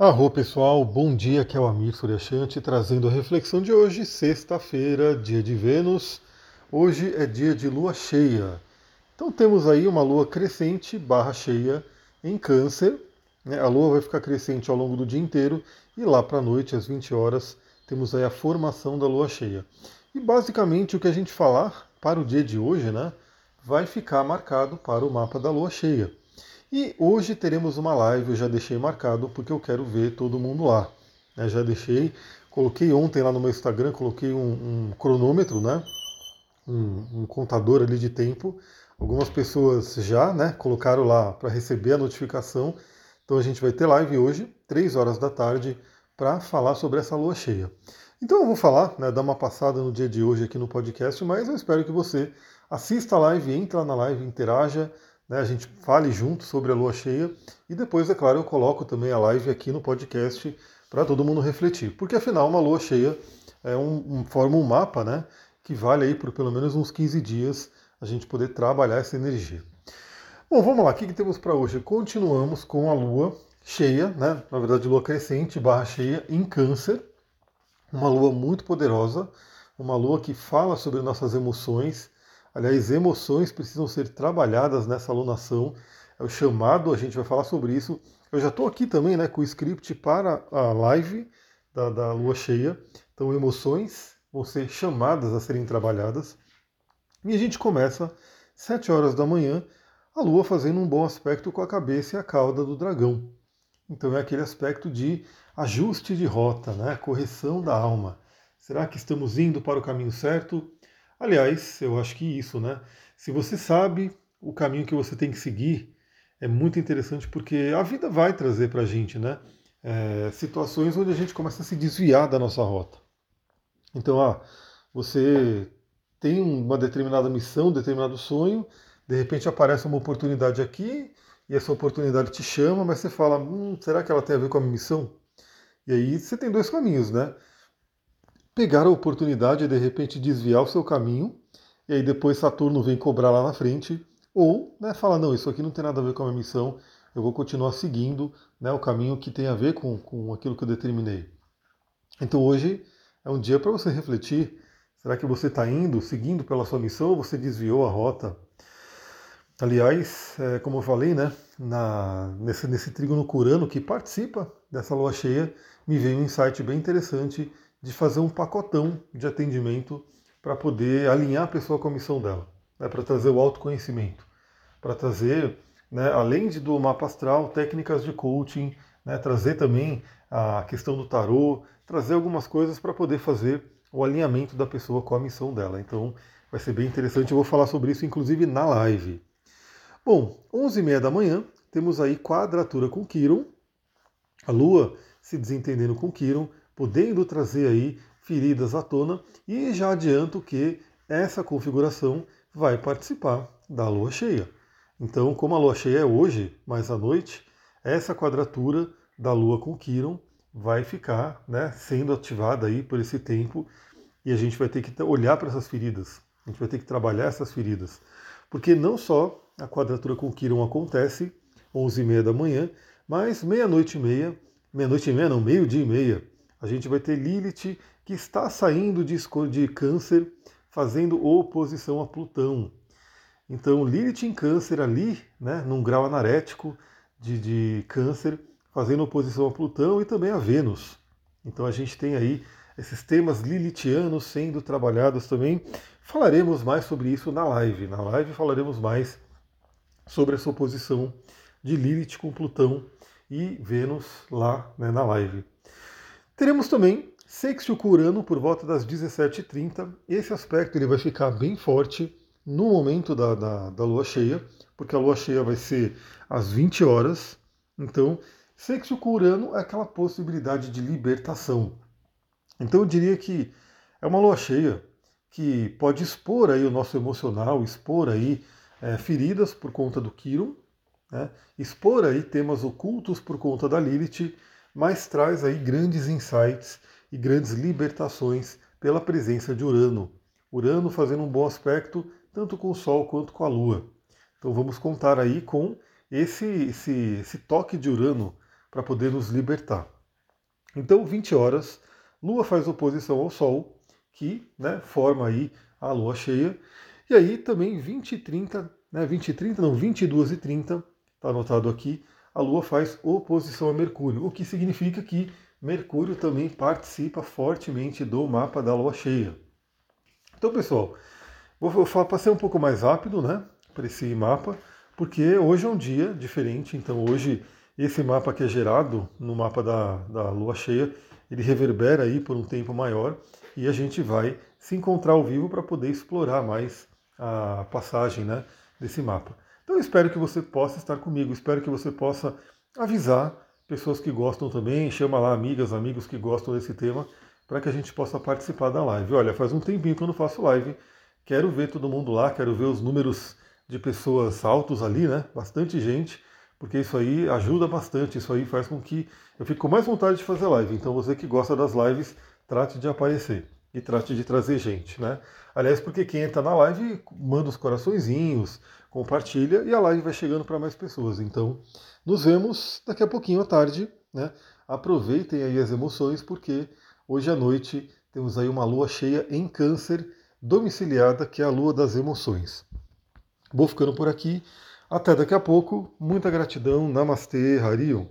Arro pessoal, bom dia, aqui é o Amir Suryashanti trazendo a reflexão de hoje, sexta-feira, dia de Vênus. Hoje é dia de lua cheia. Então temos aí uma lua crescente barra cheia em câncer. Né? A lua vai ficar crescente ao longo do dia inteiro e lá para a noite, às 20 horas, temos aí a formação da lua cheia. E basicamente o que a gente falar para o dia de hoje, né, vai ficar marcado para o mapa da lua cheia. E hoje teremos uma live, eu já deixei marcado porque eu quero ver todo mundo lá. Né? Já deixei, coloquei ontem lá no meu Instagram, coloquei um, um cronômetro, né? Um, um, contador ali de tempo. Algumas pessoas já né, colocaram lá para receber a notificação. Então a gente vai ter live hoje, 3 horas da tarde, para falar sobre essa lua cheia. Então eu vou falar, né, dar uma passada no dia de hoje aqui no podcast, mas eu espero que você assista a live, entre lá na live, interaja, né, a gente fale junto sobre a lua cheia e depois, é claro, eu coloco também a live aqui no podcast para todo mundo refletir. Porque afinal, uma lua cheia é um, um, forma um mapa né, que vale aí por pelo menos uns 15 dias a gente poder trabalhar essa energia. Bom, vamos lá, o que, que temos para hoje? Continuamos com a lua cheia, né, na verdade, lua crescente barra cheia em Câncer, uma lua muito poderosa, uma lua que fala sobre nossas emoções Aliás, emoções precisam ser trabalhadas nessa alunação. É o chamado, a gente vai falar sobre isso. Eu já estou aqui também né, com o script para a live da, da lua cheia. Então, emoções vão ser chamadas a serem trabalhadas. E a gente começa 7 horas da manhã, a lua fazendo um bom aspecto com a cabeça e a cauda do dragão. Então é aquele aspecto de ajuste de rota, né? correção da alma. Será que estamos indo para o caminho certo? Aliás, eu acho que isso, né? Se você sabe o caminho que você tem que seguir, é muito interessante porque a vida vai trazer para a gente, né? É, situações onde a gente começa a se desviar da nossa rota. Então, ah, você tem uma determinada missão, um determinado sonho, de repente aparece uma oportunidade aqui e essa oportunidade te chama, mas você fala, hum, será que ela tem a ver com a minha missão? E aí você tem dois caminhos, né? Pegar a oportunidade e de repente desviar o seu caminho, e aí depois Saturno vem cobrar lá na frente, ou né, fala, não, isso aqui não tem nada a ver com a minha missão, eu vou continuar seguindo né, o caminho que tem a ver com, com aquilo que eu determinei. Então hoje é um dia para você refletir, será que você está indo, seguindo pela sua missão, ou você desviou a rota? Aliás, é, como eu falei, né, na, nesse, nesse trígono curano que participa dessa lua cheia, me veio um insight bem interessante de fazer um pacotão de atendimento para poder alinhar a pessoa com a missão dela, né, para trazer o autoconhecimento, para trazer, né, além de do mapa astral, técnicas de coaching, né, trazer também a questão do tarô, trazer algumas coisas para poder fazer o alinhamento da pessoa com a missão dela. Então vai ser bem interessante, eu vou falar sobre isso inclusive na live. Bom, 11h30 da manhã, temos aí quadratura com Quiron, a Lua se desentendendo com Quiron, podendo trazer aí feridas à tona e já adianto que essa configuração vai participar da lua cheia. Então, como a lua cheia é hoje, mais à noite, essa quadratura da lua com Quiron vai ficar né, sendo ativada aí por esse tempo e a gente vai ter que olhar para essas feridas, a gente vai ter que trabalhar essas feridas. Porque não só a quadratura com Quiron acontece 11h30 da manhã, mas meia-noite e meia, meia-noite e meia não, meio-dia e meia, a gente vai ter Lilith, que está saindo de, de Câncer, fazendo oposição a Plutão. Então, Lilith em Câncer ali, né, num grau anarético de, de Câncer, fazendo oposição a Plutão e também a Vênus. Então, a gente tem aí esses temas lilithianos sendo trabalhados também. Falaremos mais sobre isso na live. Na live falaremos mais sobre essa oposição de Lilith com Plutão e Vênus lá né, na live. Teremos também sextil com Urano por volta das 17h30. Esse aspecto ele vai ficar bem forte no momento da, da, da lua cheia, porque a lua cheia vai ser às 20 horas. Então, sextil com Urano é aquela possibilidade de libertação. Então, eu diria que é uma lua cheia que pode expor aí o nosso emocional, expor aí é, feridas por conta do Quiron, né? expor aí temas ocultos por conta da Lilith mas traz aí grandes insights e grandes libertações pela presença de Urano. Urano fazendo um bom aspecto tanto com o Sol quanto com a Lua. Então vamos contar aí com esse, esse, esse toque de Urano para poder nos libertar. Então, 20 horas, Lua faz oposição ao Sol, que né, forma aí a Lua cheia. E aí também 20 e 30, né, 20 e 30, não, 22 e 30, está anotado aqui, a Lua faz oposição a Mercúrio, o que significa que Mercúrio também participa fortemente do mapa da Lua cheia. Então, pessoal, vou, passei um pouco mais rápido, né, para esse mapa, porque hoje é um dia diferente. Então, hoje esse mapa que é gerado no mapa da, da Lua cheia, ele reverbera aí por um tempo maior e a gente vai se encontrar ao vivo para poder explorar mais a passagem, né, desse mapa. Então, eu espero que você possa estar comigo, espero que você possa avisar pessoas que gostam também, chama lá amigas, amigos que gostam desse tema, para que a gente possa participar da live. Olha, faz um tempinho que eu não faço live, quero ver todo mundo lá, quero ver os números de pessoas altos ali, né? Bastante gente, porque isso aí ajuda bastante, isso aí faz com que eu fique com mais vontade de fazer live. Então você que gosta das lives, trate de aparecer e trate de trazer gente, né? Aliás, porque quem entra na live manda os coraçõezinhos, compartilha e a live vai chegando para mais pessoas. Então, nos vemos daqui a pouquinho à tarde, né? Aproveitem aí as emoções, porque hoje à noite temos aí uma lua cheia em câncer domiciliada, que é a lua das emoções. Vou ficando por aqui. Até daqui a pouco. Muita gratidão. Namastê, Harion.